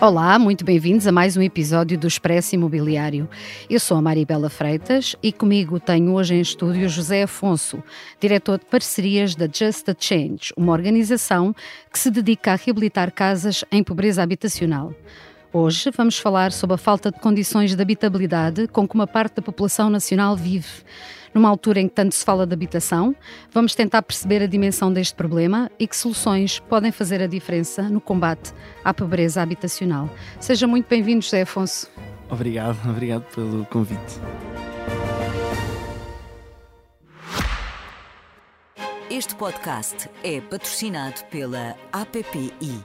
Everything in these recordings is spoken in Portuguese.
Olá, muito bem-vindos a mais um episódio do Expresso Imobiliário. Eu sou a Maribela Freitas e comigo tenho hoje em estúdio José Afonso, diretor de parcerias da Just a Change, uma organização que se dedica a reabilitar casas em pobreza habitacional. Hoje vamos falar sobre a falta de condições de habitabilidade com que uma parte da população nacional vive. Numa altura em que tanto se fala de habitação, vamos tentar perceber a dimensão deste problema e que soluções podem fazer a diferença no combate à pobreza habitacional. Seja muito bem-vindo, José Afonso. Obrigado, obrigado pelo convite. Este podcast é patrocinado pela APPI,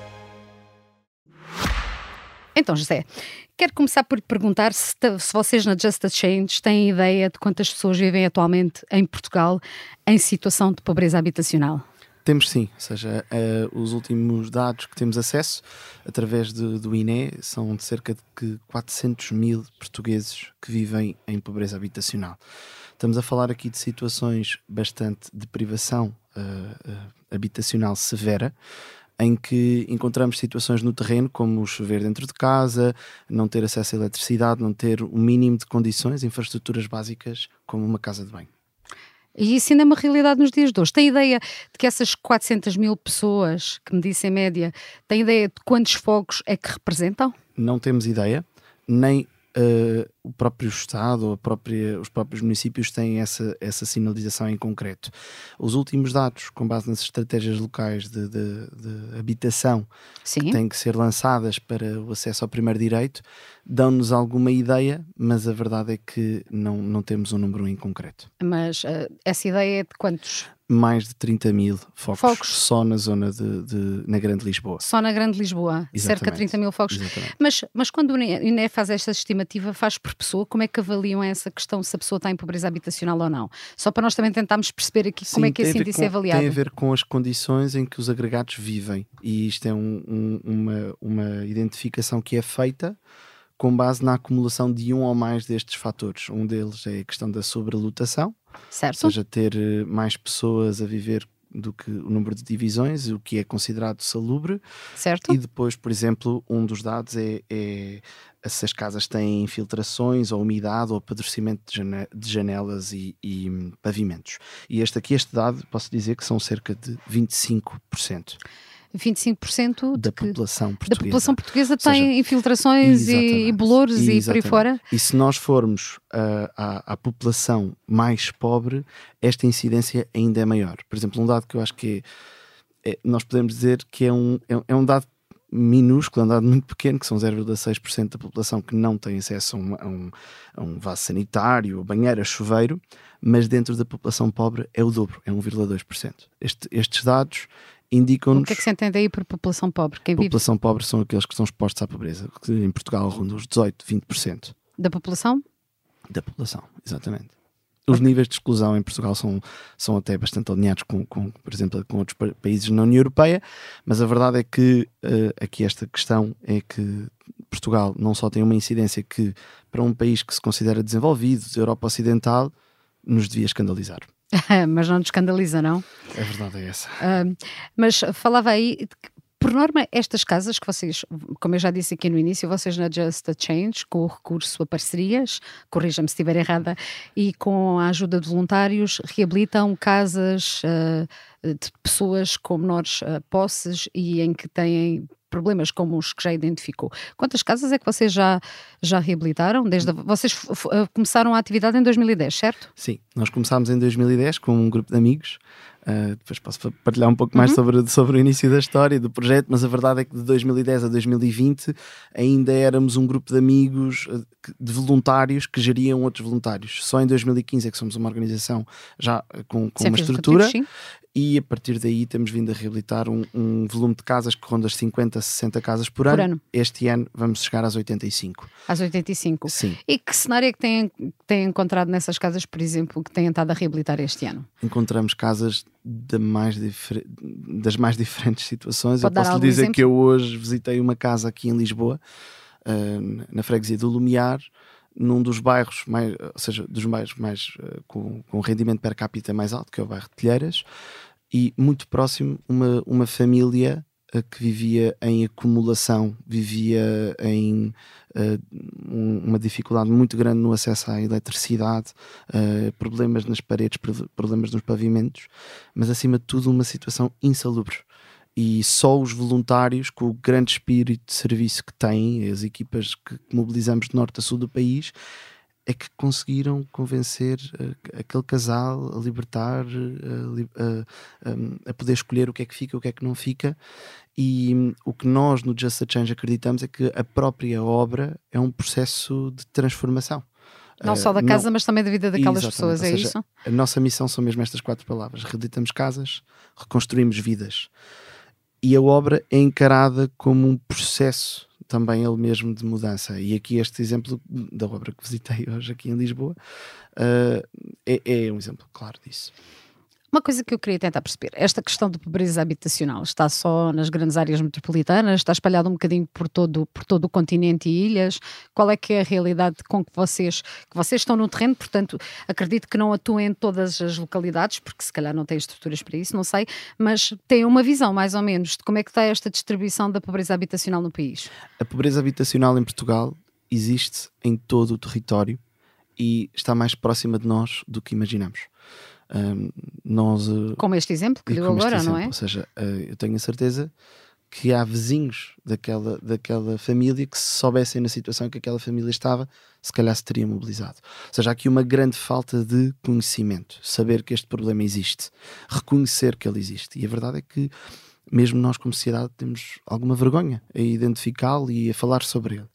Então, José, quero começar por perguntar se, se, vocês na Just a Change têm ideia de quantas pessoas vivem atualmente em Portugal em situação de pobreza habitacional. Temos sim, ou seja, uh, os últimos dados que temos acesso através de, do INE são de cerca de 400 mil portugueses que vivem em pobreza habitacional. Estamos a falar aqui de situações bastante de privação uh, uh, habitacional severa, em que encontramos situações no terreno, como chover dentro de casa, não ter acesso à eletricidade, não ter o mínimo de condições, infraestruturas básicas, como uma casa de banho. E isso ainda é uma realidade nos dias de hoje. Tem ideia de que essas 400 mil pessoas, que me disse em média, tem ideia de quantos fogos é que representam? Não temos ideia, nem uh, o próprio Estado ou própria, os próprios municípios têm essa, essa sinalização em concreto. Os últimos dados, com base nas estratégias locais de, de, de habitação Sim. que têm que ser lançadas para o acesso ao primeiro direito, dão-nos alguma ideia, mas a verdade é que não, não temos um número em concreto. Mas uh, essa ideia é de quantos? Mais de 30 mil focos, focos. só na zona de, de, na Grande Lisboa. Só na Grande Lisboa, Exatamente. cerca de 30 mil focos. Mas, mas quando o INE faz esta estimativa, faz por pessoa, como é que avaliam essa questão se a pessoa está em pobreza habitacional ou não? Só para nós também tentarmos perceber aqui Sim, como é que esse índice com, é avaliado. Tem a ver com as condições em que os agregados vivem e isto é um, um, uma, uma identificação que é feita com base na acumulação de um ou mais destes fatores. Um deles é a questão da sobrelotação, certo. ou seja, ter eh, mais pessoas a viver do que o número de divisões, o que é considerado salubre. Certo. E depois, por exemplo, um dos dados é, é se as casas têm infiltrações ou umidade ou apodrecimento de janelas e, e pavimentos. E este aqui, este dado, posso dizer que são cerca de 25%. 25% da que, população portuguesa, da população portuguesa tem seja, infiltrações e, e bolores e por aí fora. E se nós formos uh, à, à, população mais pobre, esta incidência ainda é maior. Por exemplo, um dado que eu acho que é, é nós podemos dizer que é um, é, é um dado minúsculo, é um dado muito pequeno, que são 0,6% da população que não tem acesso a um, a um, a um vaso sanitário, banheira, chuveiro, mas dentro da população pobre é o dobro, é 1,2%. Este, estes dados indicam-nos. O que é que se entende aí por população pobre? Quem população vive? pobre são aqueles que estão expostos à pobreza, que em Portugal rondam os 18, 20%. Da população? Da população, exatamente. Os okay. níveis de exclusão em Portugal são, são até bastante alinhados com, com, por exemplo, com outros países na União Europeia, mas a verdade é que uh, aqui esta questão é que Portugal não só tem uma incidência que, para um país que se considera desenvolvido, de Europa Ocidental, nos devia escandalizar. mas não te escandaliza, não? A verdade é essa. Uh, mas falava aí, por norma, estas casas que vocês, como eu já disse aqui no início, vocês na Just a Change, com o recurso a parcerias, corrija-me se estiver errada, e com a ajuda de voluntários, reabilitam casas uh, de pessoas com menores uh, posses e em que têm problemas como os que já identificou. Quantas casas é que vocês já, já reabilitaram? Desde a, vocês começaram a atividade em 2010, certo? Sim, nós começámos em 2010 com um grupo de amigos Uh, depois posso partilhar um pouco mais uhum. sobre, sobre o início da história do projeto, mas a verdade é que de 2010 a 2020 ainda éramos um grupo de amigos, de voluntários que geriam outros voluntários. Só em 2015 é que somos uma organização já com, com uma estrutura e a partir daí temos vindo a reabilitar um, um, volume de casas que ronda as 50, 60 casas por, por ano. ano. Este ano vamos chegar às 85. Às 85? Sim. E que cenário é que têm, têm encontrado nessas casas, por exemplo, que têm estado a reabilitar este ano? Encontramos casas mais das mais diferentes situações. Pode Eu posso lhe dizer exemplo? que eu hoje visitei uma casa aqui em Lisboa, uh, na freguesia do Lumiar, num dos bairros mais, ou seja, dos bairros mais uh, com, com rendimento per capita mais alto, que é o bairro de Telheiras, e muito próximo uma, uma família uh, que vivia em acumulação, vivia em uh, um, uma dificuldade muito grande no acesso à eletricidade, problemas nas paredes, problemas nos pavimentos, mas acima de tudo uma situação insalubre e só os voluntários, com o grande espírito de serviço que têm, as equipas que mobilizamos de norte a sul do país, é que conseguiram convencer uh, aquele casal a libertar, uh, a, a, poder escolher o que é que fica, o que é que não fica. E um, o que nós no Just a Change acreditamos é que a própria obra é um processo de transformação. Não só da casa, não... mas também da vida daquelas pessoas, é seja, isso? A nossa missão são mesmo estas quatro palavras: reeditamos casas, reconstruímos vidas e a obra é encarada como um processo também ele mesmo de mudança. E aqui este exemplo da obra que visitei hoje aqui em Lisboa uh, é, é um exemplo claro disso. Uma coisa que eu queria tentar perceber, esta questão de pobreza habitacional está só nas grandes áreas metropolitanas, está espalhada um bocadinho por todo, por todo o continente e ilhas? Qual é que é a realidade com que vocês, que vocês estão no terreno? Portanto, acredito que não atuem em todas as localidades, porque se calhar não têm estruturas para isso, não sei, mas têm uma visão mais ou menos de como é que está esta distribuição da pobreza habitacional no país? A pobreza habitacional em Portugal existe em todo o território e está mais próxima de nós do que imaginamos. Um, nós, eh, como este exemplo que deu agora, exemplo, não é? Ou seja, uh, eu tenho a certeza que há vizinhos daquela, daquela família que se soubessem na situação que aquela família estava, se calhar se teriam mobilizado. Ou seja, há aqui uma grande falta de conhecimento, saber que este problema existe, reconhecer que ele existe. E a verdade é que mesmo nós como sociedade temos alguma vergonha a identificá-lo e a falar sobre ele.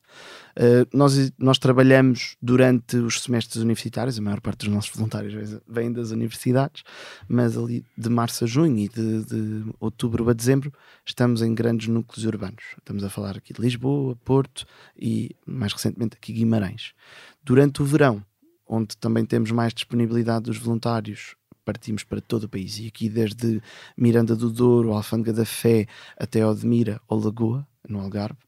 Uh, nós, nós trabalhamos durante os semestres universitários, a maior parte dos nossos voluntários vem das universidades, mas ali de março a junho e de, de outubro a dezembro estamos em grandes núcleos urbanos. Estamos a falar aqui de Lisboa, Porto e mais recentemente aqui Guimarães. Durante o verão, onde também temos mais disponibilidade dos voluntários partimos para todo o país e aqui desde Miranda do Douro, Alfândega da Fé até Odmira ou Lagoa, no Algarve,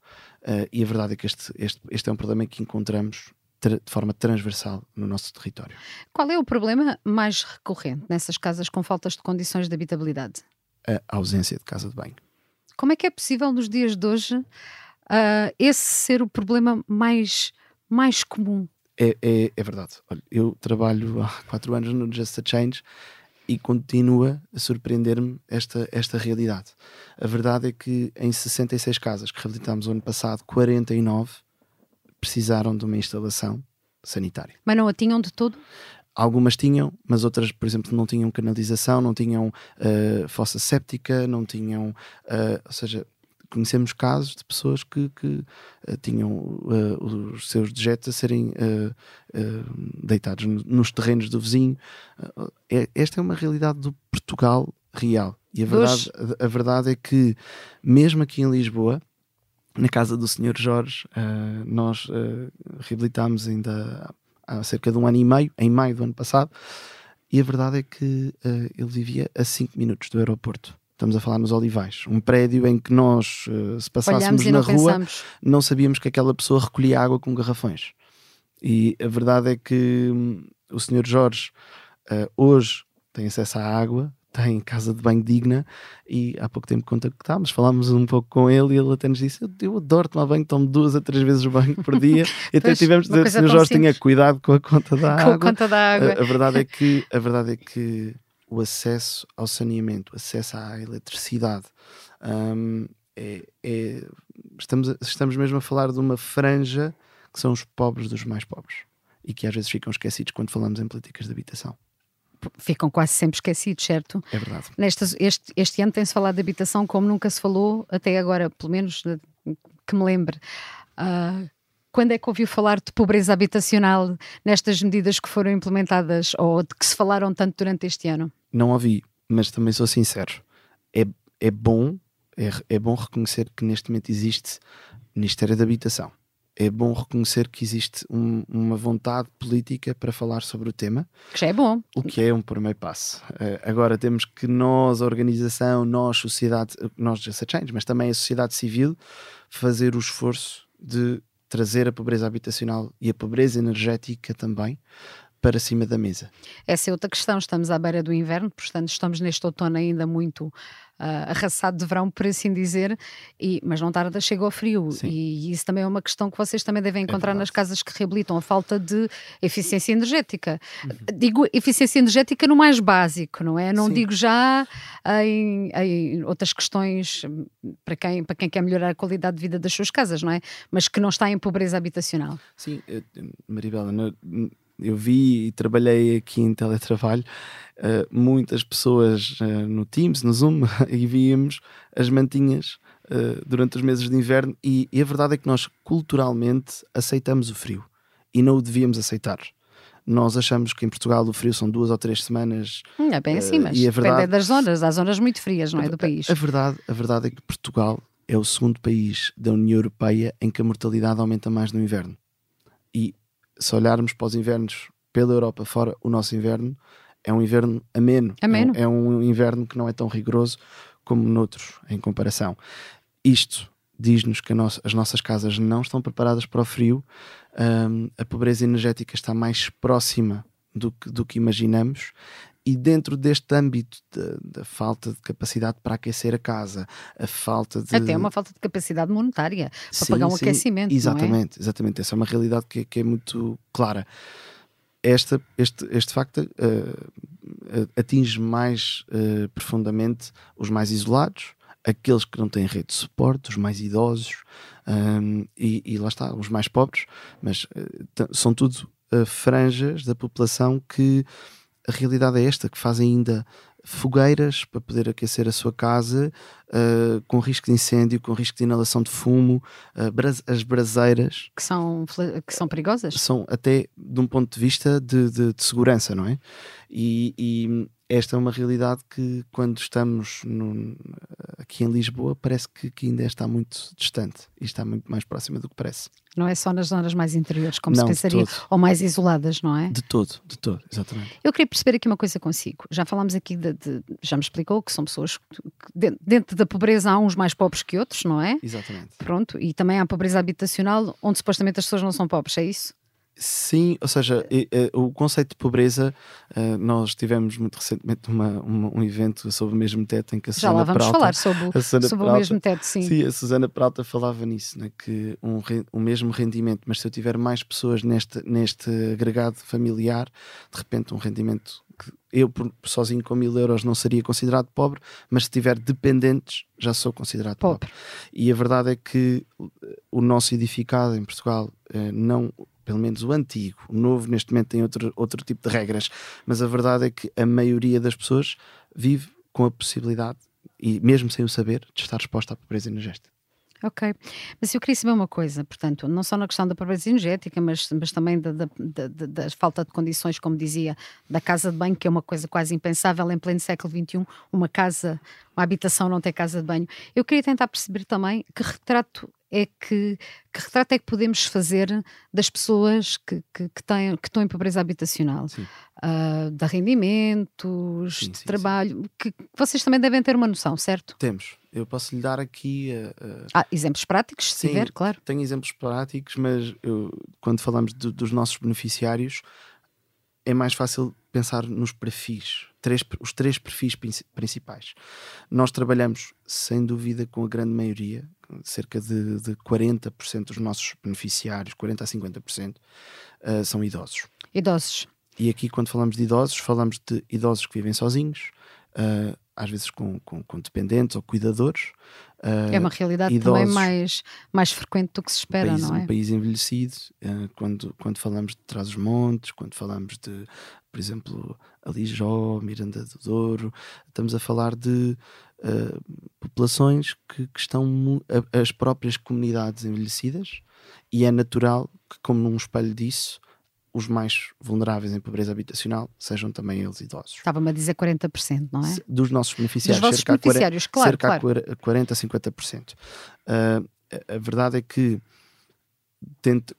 Uh, e a verdade é que este, este, este é um problema que encontramos de forma transversal no nosso território. Qual é o problema mais recorrente nessas casas com faltas de condições de habitabilidade? A ausência de casa de banho. Como é que é possível nos dias de hoje uh, esse ser o problema mais, mais comum? É, é, é verdade. Olha, eu trabalho há quatro anos no Just a Change e continua a surpreender-me esta, esta realidade. A verdade é que em 66 casas que reabilitámos o ano passado, 49 precisaram de uma instalação sanitária. Mas não a tinham de todo? Algumas tinham, mas outras, por exemplo, não tinham canalização, não tinham uh, fossa séptica, não tinham. Uh, ou seja, conhecemos casos de pessoas que, que uh, tinham uh, os seus dejetos a serem uh, deitados nos terrenos do vizinho. É, esta é uma realidade do Portugal real. E a verdade, a, a, verdade é que, mesmo aqui em Lisboa, na casa do Senhor Jorge, nós reabilitámos ainda há cerca de um ano e meio, em maio do ano passado, e a verdade é que ele vivia a 5 minutos do aeroporto. Estamos a falar nos Olivais, um prédio em que nós, uh, se passássemos na rua, pensamos. não sabíamos que aquela pessoa recolhia água com garrafões. E a verdade é que hum, o Senhor Jorge uh, hoje tem acesso à água, tem casa de banho digna e há pouco tempo contactámos, falámos um pouco com ele e ele até nos disse: Eu, eu adoro tomar banho, tomo duas a três vezes o banho por dia. e até tivemos de dizer: o Senhor Jorge tinha cuidado com a conta da com água. A conta da água. A, a verdade é que, a verdade é que o acesso ao saneamento, o acesso à eletricidade. Um, é, é, estamos, estamos mesmo a falar de uma franja que são os pobres dos mais pobres e que às vezes ficam esquecidos quando falamos em políticas de habitação. ficam quase sempre esquecidos, certo? É verdade. Nestas, este, este ano tem-se falado de habitação como nunca se falou até agora, pelo menos que me lembre. Uh, quando é que ouviu falar de pobreza habitacional nestas medidas que foram implementadas ou de que se falaram tanto durante este ano? Não ouvi, mas também sou sincero. É, é bom é, é bom reconhecer que neste momento existe Ministério da Habitação. É bom reconhecer que existe um, uma vontade política para falar sobre o tema. Que já é bom. O que é um primeiro passo. Uh, agora temos que nós, a organização, nós, sociedade, nós, Just Change, mas também a sociedade civil, fazer o esforço de trazer a pobreza habitacional e a pobreza energética também para cima da mesa. Essa é outra questão. Estamos à beira do inverno, portanto, estamos neste outono ainda muito uh, arrasado de verão, por assim dizer, e, mas não tarda, chega ao frio. E, e, isso também é uma questão que vocês também devem é encontrar é nas casas que reabilitam a falta de eficiência energética. Uhum. Digo eficiência energética no mais básico, não é? Não Sim. digo já em, em, outras questões para quem, para quem quer melhorar a qualidade de vida das suas casas, não é? Mas que não está em pobreza habitacional. Sim, eh, Maribela, no, eu vi e trabalhei aqui em teletrabalho uh, muitas pessoas uh, no Teams, no Zoom, e víamos as mantinhas uh, durante os meses de inverno. E, e, a verdade é que nós culturalmente aceitamos o frio e não o devíamos aceitar. Nós achamos que em Portugal o frio são duas ou três semanas. Hum, é bem assim, mas e a verdade, depende das zonas. Há zonas muito frias, não é? Do país. A, a, verdade, a verdade é que Portugal é o segundo país da União Europeia em que a mortalidade aumenta mais no inverno. E se olharmos para os invernos pela Europa fora, o nosso inverno é um inverno ameno. ameno. É, um, é um inverno que não é tão rigoroso como noutros, em comparação. Isto diz-nos que nossa, as nossas casas não estão preparadas para o frio, um, a pobreza energética está mais próxima do que, do que imaginamos e dentro deste âmbito da falta de capacidade para aquecer a casa, a falta de. Até uma falta de capacidade monetária para sim, pagar um sim, aquecimento. Exatamente, é? exatamente. Essa é uma realidade que, que é muito clara. Esta, este, este facto uh, atinge mais uh, profundamente os mais isolados, aqueles que não têm rede de suporte, os mais idosos um, e, e, lá está, os mais pobres, mas uh, são tudo franjas da população que a realidade é esta, que fazem ainda fogueiras para poder aquecer a sua casa uh, com risco de incêndio, com risco de inalação de fumo, uh, as braseiras que são, que são perigosas são até de um ponto de vista de, de, de segurança, não é? E, e, esta é uma realidade que quando estamos no, aqui em Lisboa parece que, que, ainda está muito distante e está muito mais próxima do que parece. Não é só nas zonas mais interiores, como não, se pensaria, ou mais isoladas, não é? De todo, de todo, exatamente. Eu queria perceber aqui uma coisa consigo. Já falámos aqui de, de já me explicou que são pessoas que, dentro da pobreza há uns mais pobres que outros, não é? Exatamente. Pronto, e também há pobreza habitacional onde supostamente as pessoas não são pobres, é isso? Sim, ou seja, o conceito de pobreza, eh, nós tivemos muito recentemente uma, uma, um evento sobre o mesmo teto em que a Susana Já lá vamos Peralta, falar sobre, sobre Peralta, o mesmo teto, sim. Sim, a Susana Peralta falava nisso, né, que um, o mesmo rendimento, mas se eu tiver mais pessoas neste, neste agregado familiar, de repente um rendimento que eu sozinho com mil euros não seria considerado pobre, mas se tiver dependentes já sou considerado pobre. pobre. E a verdade é que o nosso edificado em Portugal eh, não pelo menos o antigo. O novo, neste momento, tem outro, outro tipo de regras, mas a verdade é que a maioria das pessoas vive com a possibilidade, e mesmo sem o saber, de estar exposta à pobreza energética. Ok, mas eu queria saber uma coisa, portanto, não só na questão da pobreza energética, mas, mas também da, da, da, da, falta de condições, como dizia, da casa de banho, que é uma coisa quase impensável em pleno século XXI, uma casa, uma habitação não ter casa de banho. Eu queria tentar perceber também que retrato é que, que retrato é que podemos fazer das pessoas que, que, que, têm, que estão em pobreza habitacional? Uh, de rendimentos, sim, de sim, trabalho, sim. Que, vocês também devem ter uma noção, certo? Temos. Eu posso lhe dar aqui. Uh, ah, exemplos práticos, se tiver, claro. Tenho exemplos práticos, mas eu, quando falamos de, dos nossos beneficiários, é mais fácil pensar nos perfis, três, os três perfis principais. Nós trabalhamos, sem dúvida, com a grande maioria, cerca de, de 40% dos nossos beneficiários, 40% a 50%, uh, são idosos. Idosos. E aqui, quando falamos de idosos, falamos de idosos que vivem sozinhos, uh, às vezes com, com, com dependentes ou cuidadores. Uh, é uma realidade idosos, também mais, mais frequente do que se espera, país, não é? Um país envelhecido, uh, quando, quando falamos de Trás-os-Montes, quando falamos de, por exemplo, Alijó, Miranda do Douro, estamos a falar de uh, populações que, que estão, as próprias comunidades envelhecidas, e é natural que, como num espelho disso, os mais vulneráveis em pobreza habitacional sejam também eles idosos. Estava-me a dizer 40%, não é? Dos nossos beneficiários. Dos vossos beneficiários, 40, claro. Cerca claro. a 40% a 50%. Uh, a verdade é que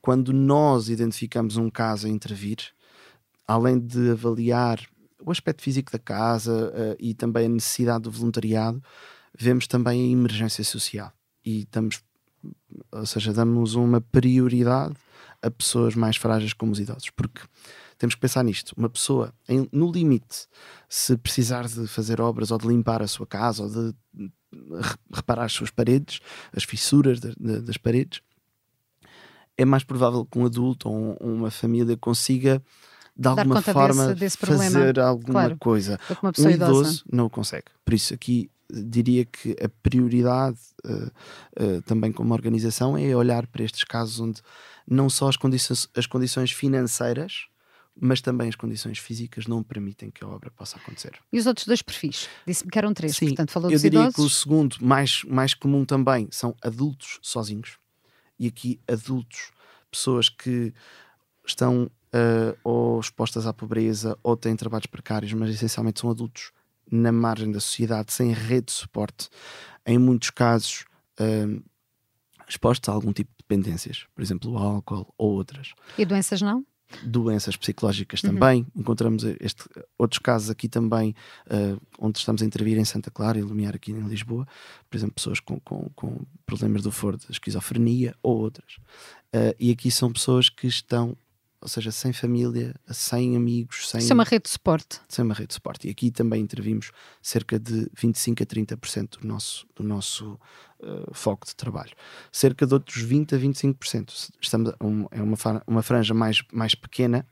quando nós identificamos um caso a intervir, além de avaliar o aspecto físico da casa uh, e também a necessidade do voluntariado, vemos também a emergência social. E estamos, ou seja, damos uma prioridade a pessoas mais frágeis como os idosos, porque temos que pensar nisto. Uma pessoa, em, no limite, se precisar de fazer obras ou de limpar a sua casa ou de reparar as suas paredes, as fissuras de, de, das paredes, é mais provável que um adulto ou uma família consiga de alguma forma desse, desse fazer alguma claro, coisa. Um idoso não o consegue. Por isso aqui diria que a prioridade uh, uh, também como organização é olhar para estes casos onde não só as condições, as condições financeiras mas também as condições físicas não permitem que a obra possa acontecer. E os outros dois perfis? Disse-me que eram três, Sim, portanto falou eu dos diria idosos. que o segundo, mais, mais comum também, são adultos sozinhos. E aqui adultos, pessoas que estão uh, ou expostas à pobreza ou têm trabalhos precários, mas essencialmente são adultos na margem da sociedade, sem rede de suporte, em muitos casos uh, expostos a algum tipo de dependências, por exemplo, o álcool ou outras. E doenças não? doenças psicológicas uhum. também. Encontramos este, outros casos aqui também, uh, onde estamos a intervir em Santa Clara e Lumiar aqui em Lisboa, por exemplo, pessoas com, com, com problemas do foro de esquizofrenia ou outras. Uh, e aqui são pessoas que estão, ou seja, sem família, sem amigos, sem. Sem uma rede de suporte. Sem uma rede de suporte. E aqui também intervimos cerca de 25 a 30% do nosso, do nosso uh, foco de trabalho. Cerca de outros 20 a 25%. Estamos, um, é uma, uma franja mais, mais pequena,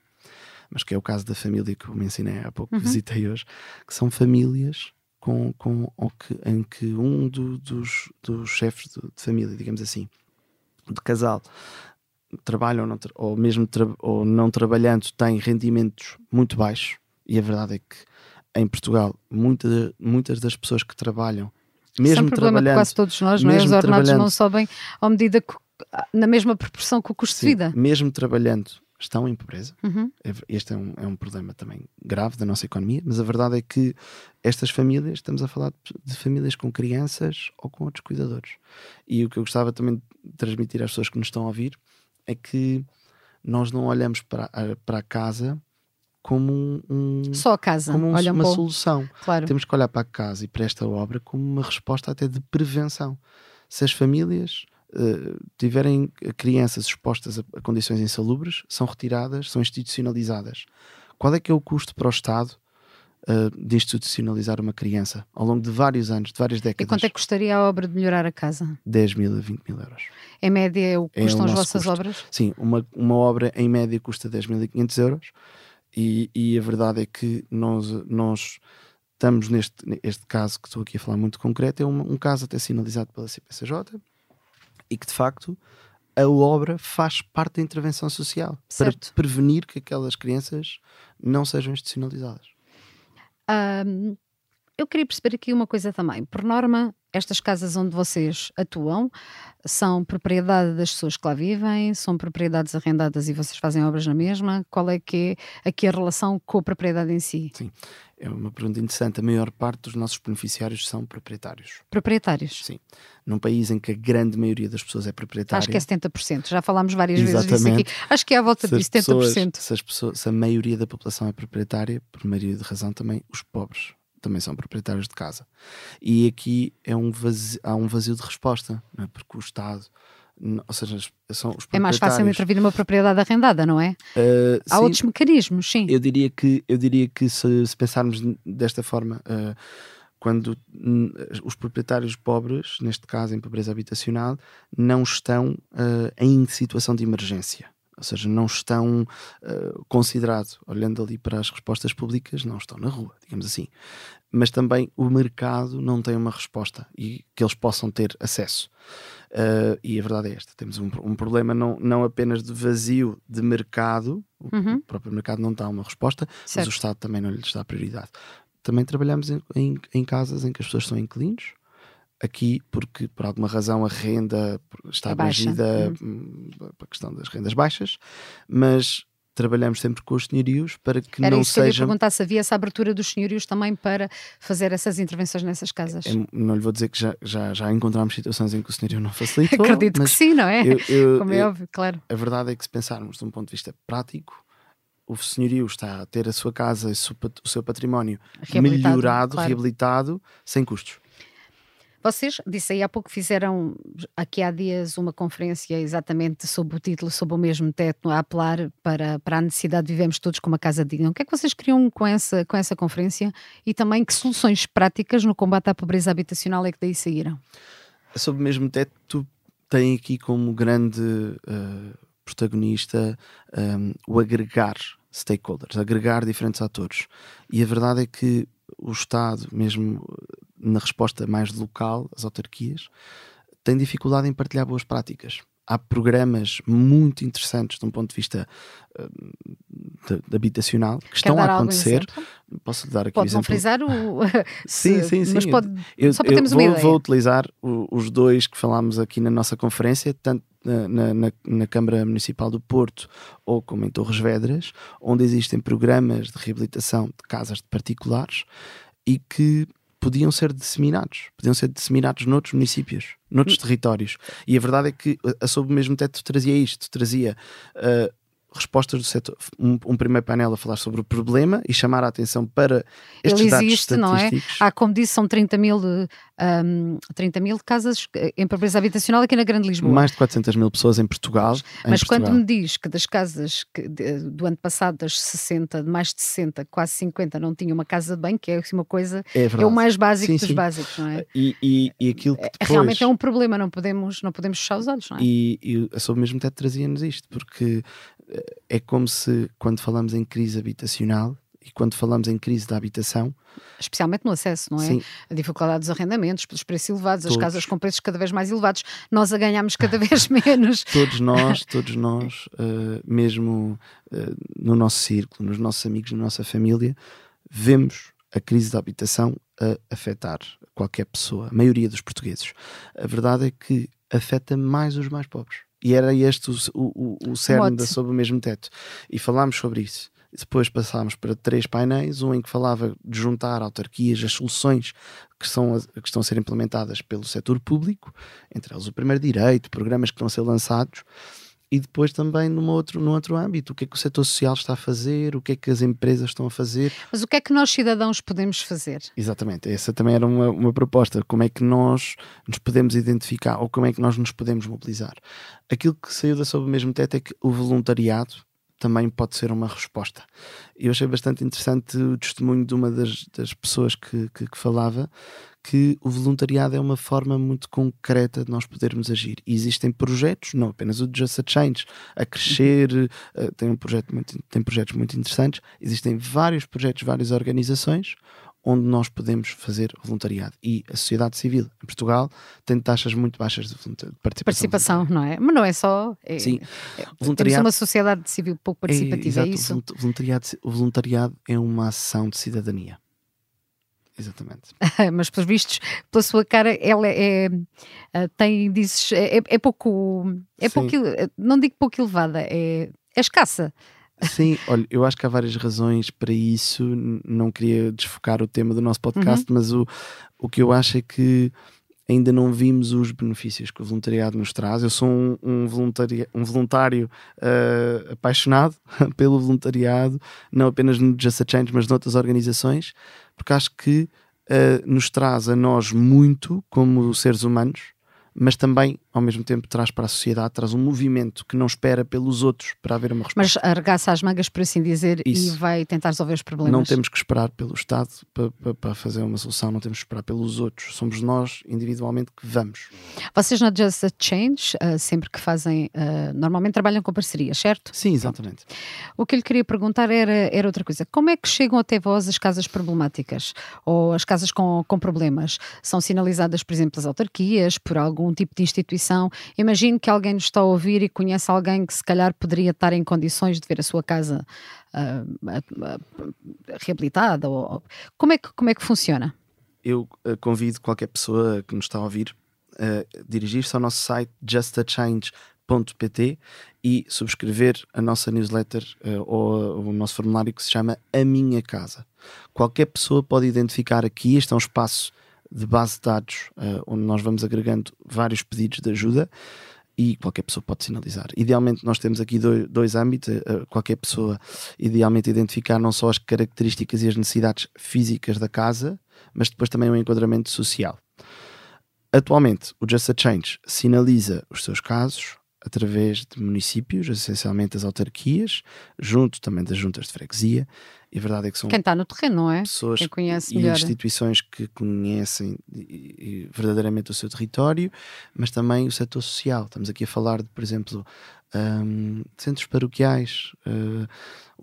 mas que é o caso da família que eu mencionei há pouco, uhum. visitei hoje, que são famílias com, com, que, em que um do, dos, dos chefes de, de família, digamos assim, de casal, trabalha ou, não, ou mesmo tra ou não trabalhando tem rendimentos muito baixos e a verdade é que em Portugal muita, muitas das pessoas que trabalham mesmo é problema trabalhando quase todos nós, não é? Os ordenados não sobem à medida que, na mesma proporção que o custo sim, de vida. Mesmo trabalhando estão em pobreza. Uhum. Este é um, é um problema também grave da nossa economia, mas a verdade é que estas famílias, estamos a falar de famílias com crianças ou com outros cuidadores. E o que eu gostava também de transmitir às pessoas que nos estão a ouvir é que nós não olhamos para, para a casa como um, um só a casa, como um, uma um solução. Claro. Temos que olhar para a casa e para esta obra como uma resposta até de prevenção. Se as famílias uh, tiverem crianças expostas a, a, condições insalubres, são retiradas, são institucionalizadas. Qual é que é o custo para o Estado uh, de institucionalizar uma criança ao longo de vários anos, de várias décadas? E quanto é que custaria a obra de melhorar a casa? 10 mil a 20 mil euros. Em média é o que custam é as vossas custo. obras? Sim, uma, uma obra em média custa 10.500 euros e, e, a verdade é que nós, nós estamos neste este caso que estou aqui a falar muito concreto, é um, um caso até sinalizado pela CPCJ e que de facto a obra faz parte da intervenção social certo. para prevenir que aquelas crianças não sejam institucionalizadas. Um, eu queria perceber aqui uma coisa também. Por norma, estas casas onde vocês atuam são propriedade das pessoas que lá vivem, são propriedades arrendadas e vocês fazem obras na mesma? Qual é que é aqui a relação com a propriedade em si? Sim, é uma pergunta interessante. A maior parte dos nossos beneficiários são proprietários. Proprietários? Sim. Num país em que a grande maioria das pessoas é proprietária. Acho que é 70%. Já falámos várias Exatamente. vezes disso aqui. Acho que é à volta de 70%. Pessoas, se, as pessoas, se a maioria da população é proprietária, por maioria de razão também, os pobres também são proprietários de casa. E aqui é um vazio, há um vazio de resposta, é? porque o Estado, ou seja, são os É mais fácil intervir numa propriedade arrendada, não é? Uh, há sim, outros mecanismos, sim. Eu diria que, eu diria que se, se pensarmos desta forma, uh, quando os proprietários pobres, neste caso em pobreza habitacional, não estão uh, em situação de emergência ou seja, não estão uh, considerados, olhando ali para as respostas públicas, não estão na rua, digamos assim. mas também o mercado não tem uma resposta e que eles possam ter acesso. Uh, e a verdade é esta: temos um, um, problema não, não apenas de vazio de mercado, uhum. o próprio mercado não dá uma resposta, certo. mas o Estado também não lhes dá prioridade. Também trabalhamos em, em, em casas em que as pessoas são inquilinos, aqui porque por alguma razão a renda está é abrangida uhum. para a questão das rendas baixas, mas trabalhamos sempre com os senhorios para que Era não isso sejam... que eu ia perguntar se havia essa abertura dos senhorios também para fazer essas intervenções nessas casas. É, não lhe vou dizer que já, já, já encontramos situações em que o senhorio não facilitou. Acredito que sim, não é? Eu, eu, Como é eu, óbvio, claro. A verdade é que se pensarmos de um ponto de vista prático, o senhorio está a ter a sua casa, o seu património melhorado, claro. reabilitado, sem custos. Vocês, disse aí há pouco, fizeram aqui há dias uma conferência exatamente sob o título, sob o mesmo teto, a apelar para, para a necessidade de vivemos todos com uma casa digna. O que é que vocês queriam com essa, com essa conferência e também que soluções práticas no combate à pobreza habitacional é que daí saíram? Sob o mesmo teto tem aqui como grande uh, protagonista um, o agregar stakeholders, agregar diferentes atores. E a verdade é que o Estado, mesmo na resposta mais local, as autarquias, têm dificuldade em partilhar boas práticas. Há programas muito interessantes de um ponto de vista uh, de, de habitacional que estão a acontecer. Posso dar aqui pode um exemplo? frisar o. sim, sim, sim. Mas pode... eu, Só para termos vou, uma ideia. vou utilizar o, os dois que falámos aqui na nossa conferência, tanto na, na, na, Câmara Municipal do Porto ou como em Torres Vedras, onde existem programas de reabilitação de casas de particulares e que podiam ser disseminados, podiam ser disseminados noutros municípios, noutros hum. territórios. E a verdade é que a sob o mesmo teto trazia isto, trazia uh, respostas do setor, um, um, primeiro painel a falar sobre o problema e chamar a atenção para estes Ele dados existe, não é? Há, como disse, são 30 mil, um, 30 mil casas em pobreza habitacional aqui na Grande Lisboa. Mais de 400 mil pessoas em Portugal. Mas em quando Portugal. me diz que das casas que, de, do ano passado, das 60, de mais de 60, quase 50, não tinham uma casa de banho, que é assim uma coisa, é, é o mais básico sim, dos sim. básicos, não é? E, e, e aquilo que é, depois... Realmente é um problema, não podemos, não podemos fechar os olhos, não é? E, e sob mesmo teto trazia-nos isto, porque é como se, quando falamos em crise habitacional e quando falamos em crise da habitação, especialmente no acesso, não é? Sim. A dificuldade dos arrendamentos, pelos preços elevados, todos. as casas com preços cada vez mais elevados, nós a ganhamos cada vez menos. todos nós, todos nós, uh, mesmo uh, no nosso círculo, nos nossos amigos, na nossa família, vemos a crise da habitação a afetar qualquer pessoa, a maioria dos portugueses. A verdade é que afeta mais os mais pobres. E era este o, o, o cerne da Sob o Mesmo Teto. E falámos sobre isso. Depois passámos para três painéis, um em que falava de juntar autarquias, as soluções que, são, que estão a ser implementadas pelo setor público, entre elas o primeiro direito, programas que estão a ser lançados, e depois também num outro, num outro âmbito, o que é que o setor social está a fazer, o que é que as empresas estão a fazer. Mas o que é que nós cidadãos podemos fazer? Exatamente, essa também era uma, uma proposta, como é que nós nos podemos identificar ou como é que nós nos podemos mobilizar. Aquilo que saiu da sob o mesmo teto é que o voluntariado também pode ser uma resposta. Eu achei bastante interessante o testemunho de uma das, das pessoas que, que, que, falava que o voluntariado é uma forma muito concreta de nós podermos agir. E existem projetos, não apenas o Just a Change, a crescer, uh, tem, um projeto muito, tem projetos muito interessantes, existem vários projetos, várias organizações onde nós podemos fazer voluntariado. E a sociedade civil em Portugal tem taxas muito baixas de participação. Participação, não é? Mas não é só. É, Sim. É, voluntariado, temos uma sociedade civil pouco participativa, é, exato, é isso? O voluntariado, o voluntariado é uma ação de cidadania. Exatamente. Mas, pelos vistos, pela sua cara, ela é. é tem, dizes, é, é pouco. É pouco. Não digo pouco elevada, é, é escassa. Sim, olha, eu acho que há várias razões para isso. Não queria desfocar o tema do nosso podcast, uhum. mas o, o que eu acho é que ainda não vimos os benefícios que o voluntariado nos traz. Eu sou um, um, voluntário, um voluntário uh, apaixonado pelo voluntariado, não apenas no Just a Change, mas noutras organizações, porque acho que uh, nos traz a nós muito como seres humanos, mas também ao mesmo tempo traz para a sociedade, traz um movimento que não espera pelos outros para haver uma resposta. Mas arregaça as mangas, por assim dizer, Isso. e vai tentar resolver os problemas. Não temos que esperar pelo Estado para, para, para fazer uma solução, não temos que esperar pelos outros. Somos nós, individualmente, que vamos. Vocês na Just a Change, uh, sempre que fazem, uh, normalmente trabalham com parcerias, certo? Sim, exatamente. O que eu lhe queria perguntar era, era outra coisa. Como é que chegam até vós as casas problemáticas? Ou as casas com, com problemas? São sinalizadas, por exemplo, pelas autarquias, por algum tipo de instituição? Imagino que alguém nos está a ouvir e conhece alguém que se calhar poderia estar em condições de ver a sua casa uh, reabilitada. Ou, como, é que, como é que funciona? Eu convido qualquer pessoa que nos está a ouvir a dirigir-se ao nosso site justachange.pt e subscrever a nossa newsletter uh, ou o nosso formulário que se chama A Minha Casa. Qualquer pessoa pode identificar aqui, este é um espaço de base de dados uh, onde nós vamos agregando vários pedidos de ajuda e qualquer pessoa pode sinalizar. Idealmente, nós temos aqui dois, dois âmbitos. Uh, qualquer pessoa, idealmente, identificar não só as características e as necessidades físicas da casa, mas depois também o um enquadramento social. Atualmente, o Just a Change sinaliza os seus casos através de municípios, essencialmente as autarquias, junto também das juntas de freguesia. E a verdade é que são quem está no terreno, não é? Pessoas quem conhece e melhor. instituições que conhecem verdadeiramente o seu território, mas também o setor social. Estamos aqui a falar de, por exemplo, um, centros paroquiais, uh,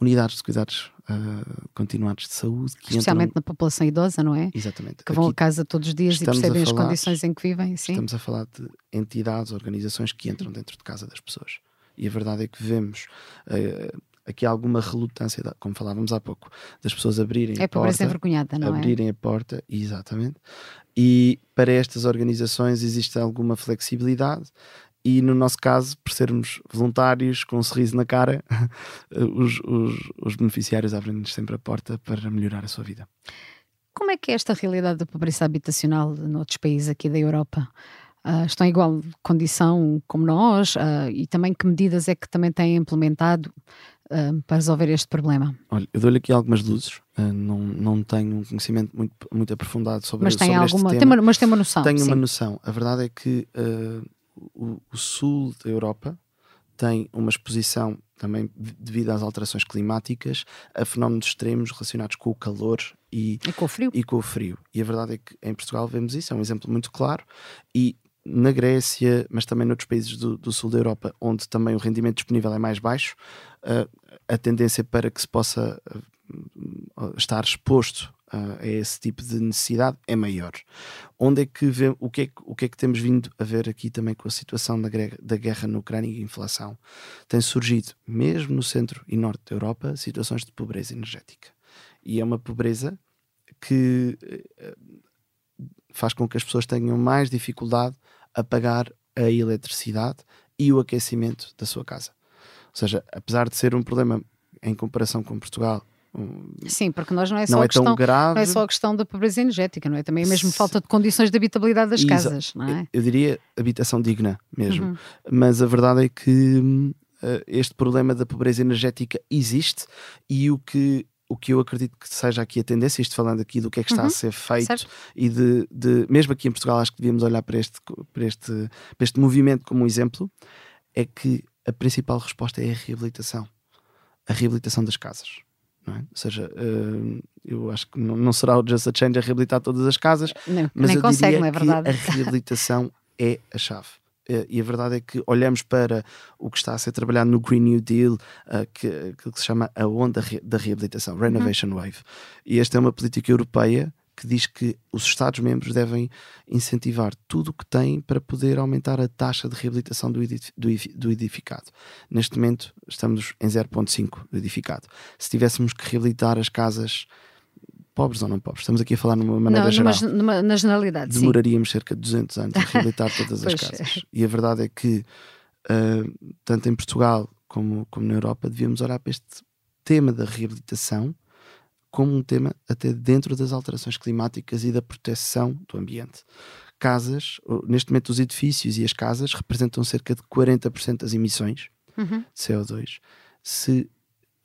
unidades de cuidados uh, continuados de saúde. Especialmente entram... na população idosa, não é? Exatamente. Que vão a casa todos os dias e percebem as falar, condições em que vivem. Sim. Estamos a falar de entidades, organizações que entram dentro de casa das pessoas. E a verdade é que vemos uh, aqui alguma relutância, como falávamos há pouco, das pessoas abrirem é a porta. É envergonhada, não abrirem é? a porta, exatamente. E para estas organizações existe alguma flexibilidade e no nosso caso, por sermos voluntários, com um sorriso na cara, os, os, os beneficiários abrem-nos sempre a porta para melhorar a sua vida. Como é que é esta realidade da pobreza habitacional noutros países aqui da Europa? Uh, estão em igual condição como nós? Uh, e também que medidas é que também têm implementado uh, para resolver este problema? Olha, eu dou-lhe aqui algumas luzes. não, não tenho um conhecimento muito, muito aprofundado sobre, mas tem sobre alguma, este tem tema. Uma, mas tem uma noção. Tenho sim. uma noção. A verdade é que o, o, sul da Europa tem uma exposição também devido às alterações climáticas a fenómenos extremos relacionados com o calor e, e, com, o frio. e com o frio. E a verdade é que em Portugal vemos isso, é um exemplo muito claro. E na Grécia, mas também noutros países do, do sul da Europa, onde também o rendimento disponível é mais baixo, uh, a tendência para que se possa uh, estar exposto a esse tipo de necessidade é maior. Onde é que vê, o, que é, o que é que temos vindo a ver aqui também com a situação da, da guerra na Ucrânia e a inflação? Tem surgido, mesmo no centro e norte da Europa, situações de pobreza energética. E é uma pobreza que faz com que as pessoas tenham mais dificuldade a pagar a eletricidade e o aquecimento da sua casa. Ou seja, apesar de ser um problema em comparação com Portugal Sim, porque nós não é só, não a, é questão, tão grave. não é só a questão da pobreza energética, não é? Também é mesmo falta de condições de habitabilidade das casas, não é? Eu diria habitação digna mesmo. Uhum. Mas a verdade é que uh, este problema da pobreza energética existe e o que o que eu acredito que seja aqui a tendência, isto falando aqui do que é que está uhum. a ser feito certo. e de, de, mesmo aqui em Portugal, acho que devíamos olhar para este, para, este, para este movimento como um exemplo, é que a principal resposta é a reabilitação. A reabilitação das casas. É? Ou seja, uh, eu acho que não, não, será o Just a Change a reabilitar todas as casas, não, mas nem eu consegue, diria não é verdade? que a reabilitação é a chave. Uh, e a verdade é que olhamos para o que está a ser trabalhado no Green New Deal, uh, que, que, se chama a onda da reabilitação, Renovation uhum. Wave. E esta é uma política europeia que diz que os Estados-membros devem incentivar tudo o que têm para poder aumentar a taxa de reabilitação do edificado. Neste momento estamos em 0,5 do edificado. Se tivéssemos que reabilitar as casas pobres ou não pobres, estamos aqui a falar numa maneira não, geral. Numa, numa, na generalidade, Demoraríamos sim. cerca de 200 anos a reabilitar todas as casas. E a verdade é que, uh, tanto em Portugal como, como na Europa, devíamos olhar para este tema da reabilitação como um tema até dentro das alterações climáticas e da proteção do ambiente. Casas, neste momento os edifícios e as casas representam cerca de 40% das emissões uhum. de CO2. Se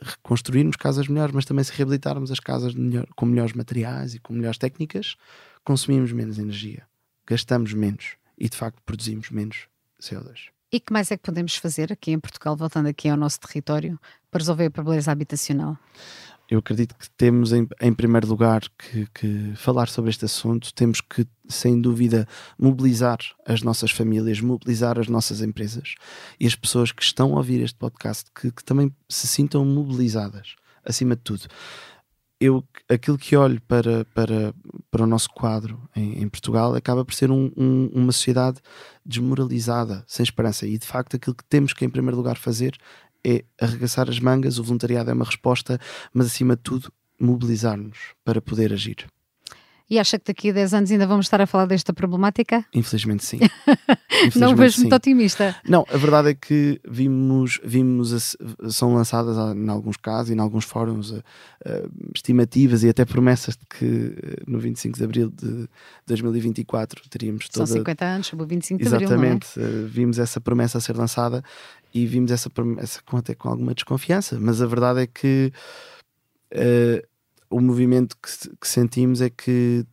reconstruirmos casas melhores, mas também se reabilitarmos as casas melhor, com melhores materiais e com melhores técnicas, consumimos menos energia, gastamos menos e de facto produzimos menos CO2. E que mais é que podemos fazer aqui em Portugal, voltando aqui ao nosso território, para resolver a pobreza habitacional? Eu acredito que temos, em, em primeiro lugar, que, que, falar sobre este assunto. Temos que, sem dúvida, mobilizar as nossas famílias, mobilizar as nossas empresas e as pessoas que estão a ouvir este podcast que, que também se sintam mobilizadas, acima de tudo. Eu, aquilo que olho para, para, para o nosso quadro em, em Portugal acaba por ser um, um, uma sociedade desmoralizada, sem esperança. E de facto, aquilo que temos que, em primeiro lugar, fazer é arregaçar as mangas, o voluntariado é uma resposta, mas acima de tudo, mobilizar-nos para poder agir. E acha que daqui a 10 anos ainda vamos estar a falar desta problemática? Infelizmente sim. Infelizmente, não vejo muito otimista. Não, a verdade é que vimos, vimos são lançadas em alguns casos e em alguns fóruns uh, uh, estimativas e até promessas de que uh, no 25 de abril de 2024 teríamos toda... São 50 anos, o 25 de Exatamente, abril, Exatamente, é? vimos essa promessa a ser lançada e vimos essa promessa com, até com alguma desconfiança, mas a verdade é que o movimento que, que, sentimos é que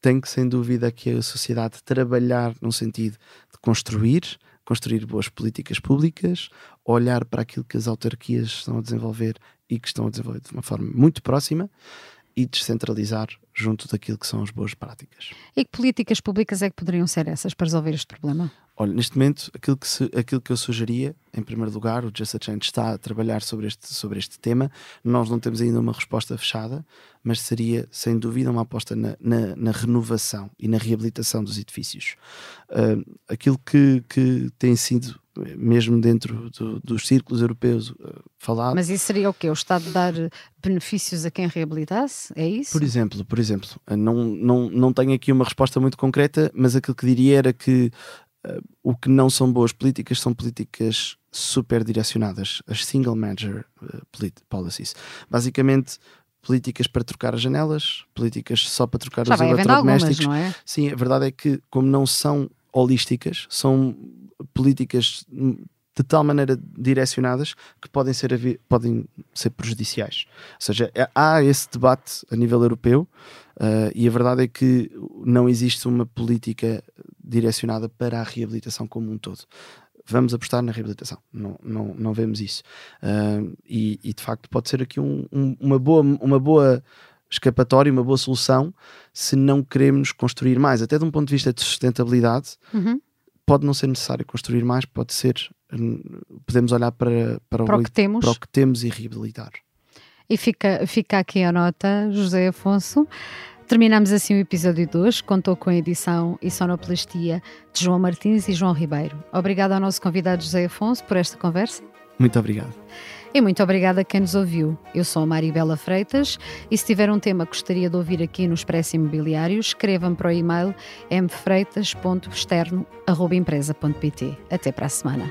tem que, sem dúvida, que a sociedade trabalhar no sentido de construir, construir boas políticas públicas, olhar para aquilo que as autarquias estão a desenvolver e que estão a desenvolver de uma forma muito próxima e descentralizar junto daquilo que são as boas práticas. E que políticas públicas é que poderiam ser essas para resolver este problema? Olha, neste momento, aquilo que, se, aquilo que eu sugeria, em primeiro lugar, o Just a Change está a trabalhar sobre este, sobre este tema. Nós não temos ainda uma resposta fechada, mas seria, sem dúvida, uma aposta na, na, na renovação e na reabilitação dos edifícios. Uh, aquilo que, que tem sido mesmo dentro do, dos círculos europeus uh, falado. Mas isso seria o quê? O Estado dar benefícios a quem reabilitasse? É isso? Por exemplo, por exemplo, não, não, não tenho aqui uma resposta muito concreta, mas aquilo que diria era que uh, o que não são boas políticas são políticas super direcionadas, as single manager uh, policies. Basicamente, políticas para trocar as janelas, políticas só para trocar Já os eletrodomésticos. Algumas, não é? Sim, a verdade é que, como não são holísticas, são políticas de tal maneira direcionadas que podem ser, podem ser prejudiciais. Ou seja, é, há esse debate a nível europeu uh, e a verdade é que não existe uma política direcionada para a reabilitação como um todo. Vamos apostar na reabilitação, não, não, não vemos isso. Uh, e, e, de facto pode ser aqui um, um, uma, boa, uma boa escapatória, uma boa solução se não queremos construir mais, até de um ponto de vista de sustentabilidade. Uhum pode não ser necessário construir mais, pode ser, podemos olhar para, para, para o, que temos. para o que temos e reabilitar. E fica, fica aqui a nota, José Afonso. Terminamos assim o episódio 2, contou com a edição e sonoplastia de João Martins e João Ribeiro. Obrigado ao nosso convidado José Afonso por esta conversa. Muito obrigado. E muito obrigada a quem nos ouviu. Eu sou a Maribela Freitas e se tiver um tema que gostaria de ouvir aqui no Expresso Imobiliário, escreva-me para o e-mail mfreitas.externo.empresa.pt. Até para a semana.